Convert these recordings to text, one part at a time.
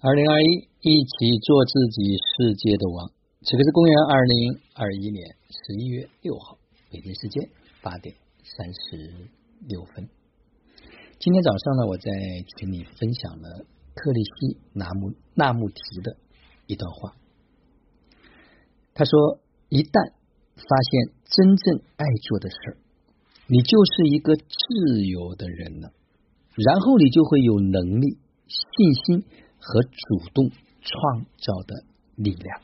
二零二一，一起做自己世界的王。此刻是公元二零二一年十一月六号，北京时间八点三十六分。今天早上呢，我在群里分享了特里西纳木纳木提的一段话。他说：“一旦发现真正爱做的事儿，你就是一个自由的人了。然后你就会有能力、信心。”和主动创造的力量，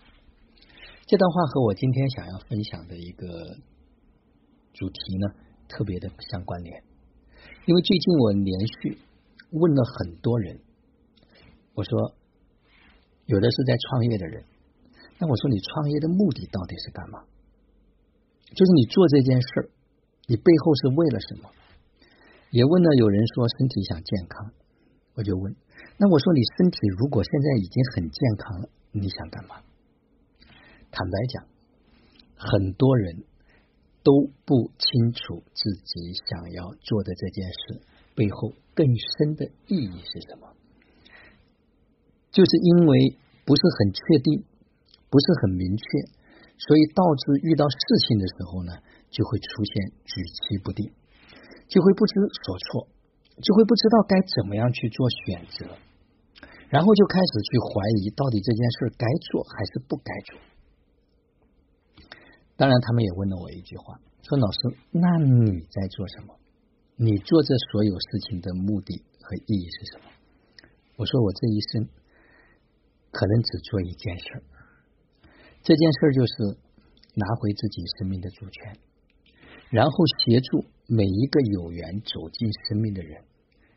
这段话和我今天想要分享的一个主题呢，特别的相关联。因为最近我连续问了很多人，我说有的是在创业的人，那我说你创业的目的到底是干嘛？就是你做这件事儿，你背后是为了什么？也问了有人说身体想健康，我就问。那我说，你身体如果现在已经很健康了，你想干嘛？坦白讲，很多人都不清楚自己想要做的这件事背后更深的意义是什么，就是因为不是很确定，不是很明确，所以导致遇到事情的时候呢，就会出现举棋不定，就会不知所措。就会不知道该怎么样去做选择，然后就开始去怀疑到底这件事该做还是不该做。当然，他们也问了我一句话，说：“老师，那你在做什么？你做这所有事情的目的和意义是什么？”我说：“我这一生可能只做一件事，这件事就是拿回自己生命的主权，然后协助。”每一个有缘走进生命的人，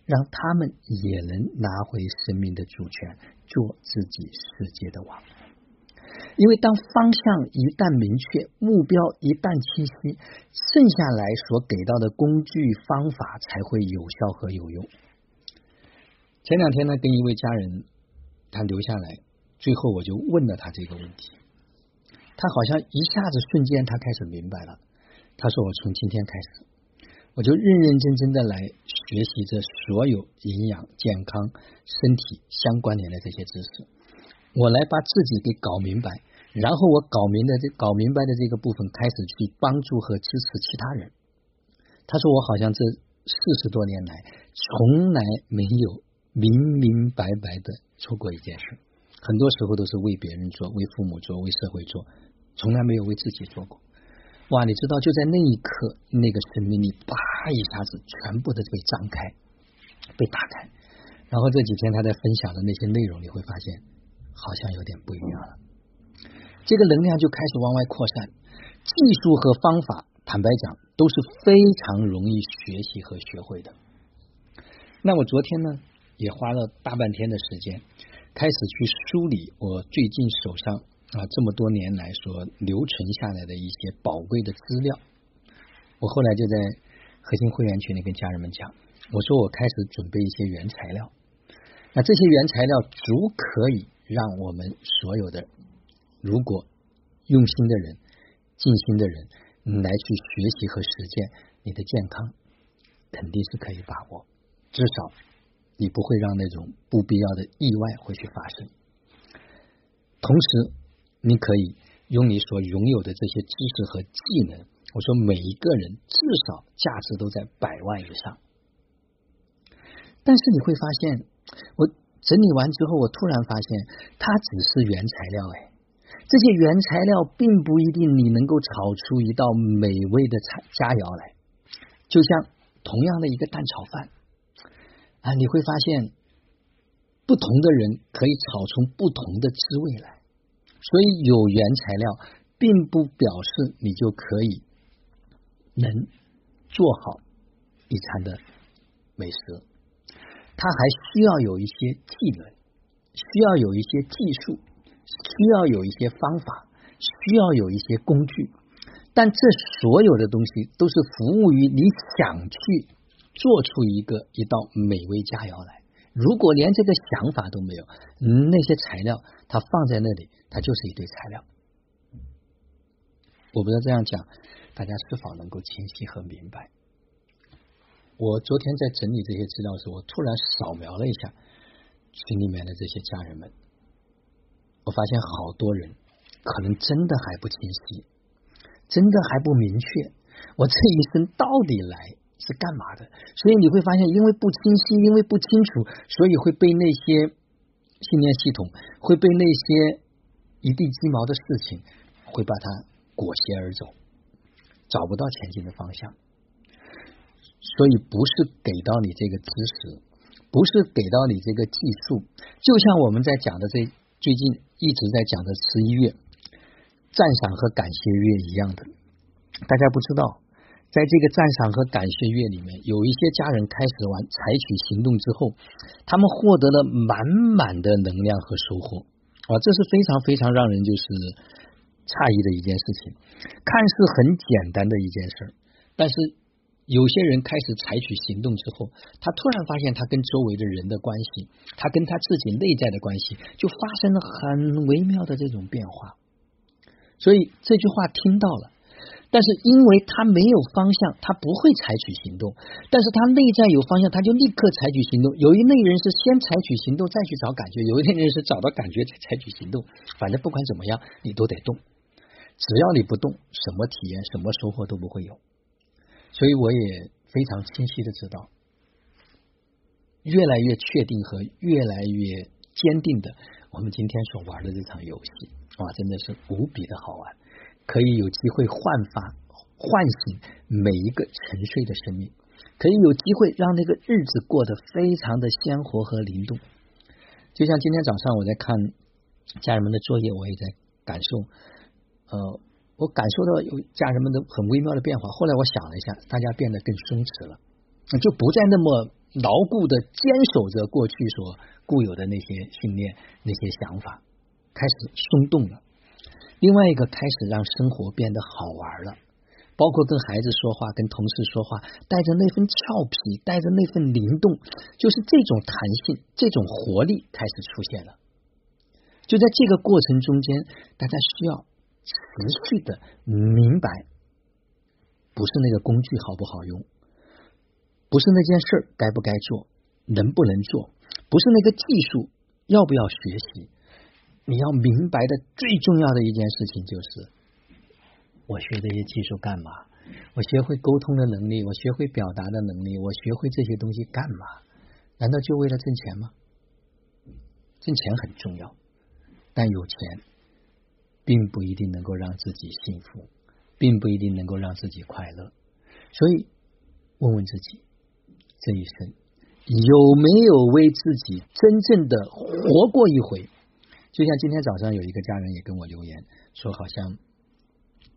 让他们也能拿回生命的主权，做自己世界的王。因为当方向一旦明确，目标一旦清晰，剩下来所给到的工具方法才会有效和有用。前两天呢，跟一位家人他留下来，最后我就问了他这个问题，他好像一下子瞬间他开始明白了。他说：“我从今天开始。”我就认认真真的来学习这所有营养、健康、身体相关联的这些知识，我来把自己给搞明白，然后我搞明的这搞明白的这个部分，开始去帮助和支持其他人。他说我好像这四十多年来，从来没有明明白白的做过一件事，很多时候都是为别人做、为父母做、为社会做，从来没有为自己做过。哇，你知道就在那一刻，那个生命力叭一下子全部的被张开，被打开。然后这几天他在分享的那些内容，你会发现好像有点不一样了。这个能量就开始往外扩散，技术和方法，坦白讲都是非常容易学习和学会的。那我昨天呢，也花了大半天的时间，开始去梳理我最近手上。啊，这么多年来所留存下来的一些宝贵的资料，我后来就在核心会员群里跟家人们讲，我说我开始准备一些原材料，那这些原材料足可以让我们所有的如果用心的人、尽心的人来去学习和实践，你的健康肯定是可以把握，至少你不会让那种不必要的意外会去发生，同时。你可以用你所拥有的这些知识和技能，我说每一个人至少价值都在百万以上。但是你会发现，我整理完之后，我突然发现它只是原材料，哎，这些原材料并不一定你能够炒出一道美味的菜佳肴来。就像同样的一个蛋炒饭啊，你会发现不同的人可以炒出不同的滋味来。所以有原材料，并不表示你就可以能做好一餐的美食，它还需要有一些技能，需要有一些技术，需要有一些方法，需要有一些工具。但这所有的东西都是服务于你想去做出一个一道美味佳肴来。如果连这个想法都没有，那些材料它放在那里，它就是一堆材料。我不知道这样讲，大家是否能够清晰和明白？我昨天在整理这些资料时，我突然扫描了一下，群里面的这些家人们，我发现好多人可能真的还不清晰，真的还不明确，我这一生到底来是干嘛的？所以你会发现，因为不清晰，因为不清楚，所以会被那些信念系统，会被那些一地鸡毛的事情，会把它裹挟而走，找不到前进的方向。所以不是给到你这个知识，不是给到你这个技术，就像我们在讲的这最近一直在讲的十一月赞赏和感谢月一样的。大家不知道，在这个赞赏和感谢月里面，有一些家人开始完采取行动之后，他们获得了满满的能量和收获啊，这是非常非常让人就是诧异的一件事情。看似很简单的一件事，但是。有些人开始采取行动之后，他突然发现他跟周围的人的关系，他跟他自己内在的关系，就发生了很微妙的这种变化。所以这句话听到了，但是因为他没有方向，他不会采取行动；但是他内在有方向，他就立刻采取行动。有一类人是先采取行动再去找感觉，有一类人是找到感觉才采取行动。反正不管怎么样，你都得动。只要你不动，什么体验、什么收获都不会有。所以我也非常清晰的知道，越来越确定和越来越坚定的，我们今天所玩的这场游戏，哇，真的是无比的好玩，可以有机会焕发、唤醒每一个沉睡的生命，可以有机会让那个日子过得非常的鲜活和灵动。就像今天早上我在看家人们的作业，我也在感受，呃。我感受到有家人们的很微妙的变化。后来我想了一下，大家变得更松弛了，就不再那么牢固的坚守着过去所固有的那些信念、那些想法，开始松动了。另外一个，开始让生活变得好玩了，包括跟孩子说话、跟同事说话，带着那份俏皮，带着那份灵动，就是这种弹性、这种活力开始出现了。就在这个过程中间，大家需要。持续的明白，不是那个工具好不好用，不是那件事该不该做，能不能做，不是那个技术要不要学习。你要明白的最重要的一件事情就是，我学这些技术干嘛？我学会沟通的能力，我学会表达的能力，我学会这些东西干嘛？难道就为了挣钱吗？挣钱很重要，但有钱。并不一定能够让自己幸福，并不一定能够让自己快乐。所以，问问自己，这一生有没有为自己真正的活过一回？就像今天早上有一个家人也跟我留言说，好像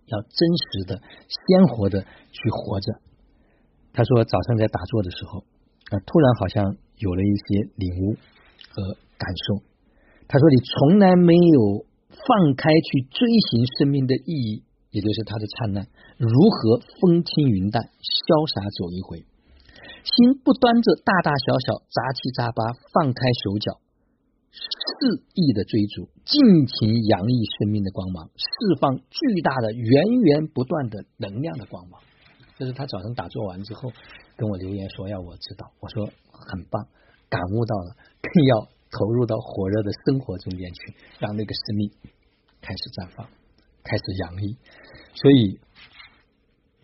要真实的、鲜活的去活着。他说早上在打坐的时候，啊，突然好像有了一些领悟和感受。他说你从来没有。放开去追寻生命的意义，也就是它的灿烂。如何风轻云淡，潇洒走一回？心不端着大大小小杂七杂八，放开手脚，肆意的追逐，尽情洋溢生命的光芒，释放巨大的源源不断的能量的光芒。这是他早上打坐完之后跟我留言说要我知道，我说很棒，感悟到了，更要。投入到火热的生活中间去，让那个生命开始绽放，开始洋溢。所以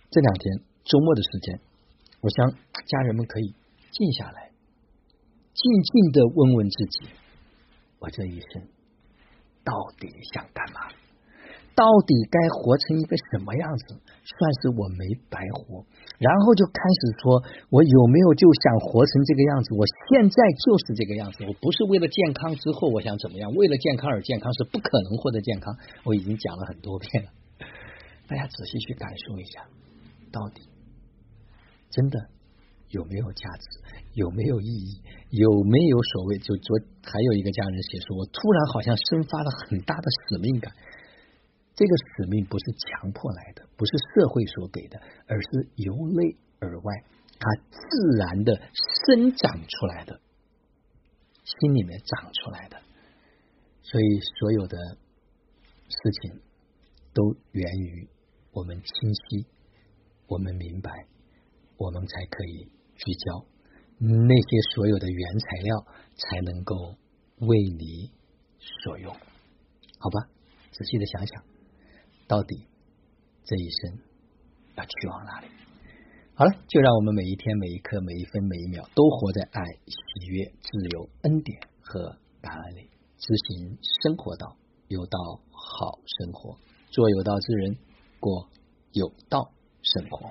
这两天周末的时间，我想家人们可以静下来，静静的问问自己：我这一生到底想干嘛？到底该活成一个什么样子，算是我没白活？然后就开始说，我有没有就想活成这个样子？我现在就是这个样子，我不是为了健康之后我想怎么样？为了健康而健康是不可能获得健康。我已经讲了很多遍了，大家仔细去感受一下，到底真的有没有价值？有没有意义？有没有所谓？就昨还有一个家人写说，我突然好像生发了很大的使命感。这个使命不是强迫来的，不是社会所给的，而是由内而外，它自然的生长出来的，心里面长出来的。所以，所有的事情都源于我们清晰，我们明白，我们才可以聚焦那些所有的原材料，才能够为你所用。好吧，仔细的想想，到底这一生要去往哪里？好了，就让我们每一天、每一刻、每一分、每一秒，都活在爱、喜悦、自由、恩典和感恩里，执行生活道，有道好生活，做有道之人，过有道生活。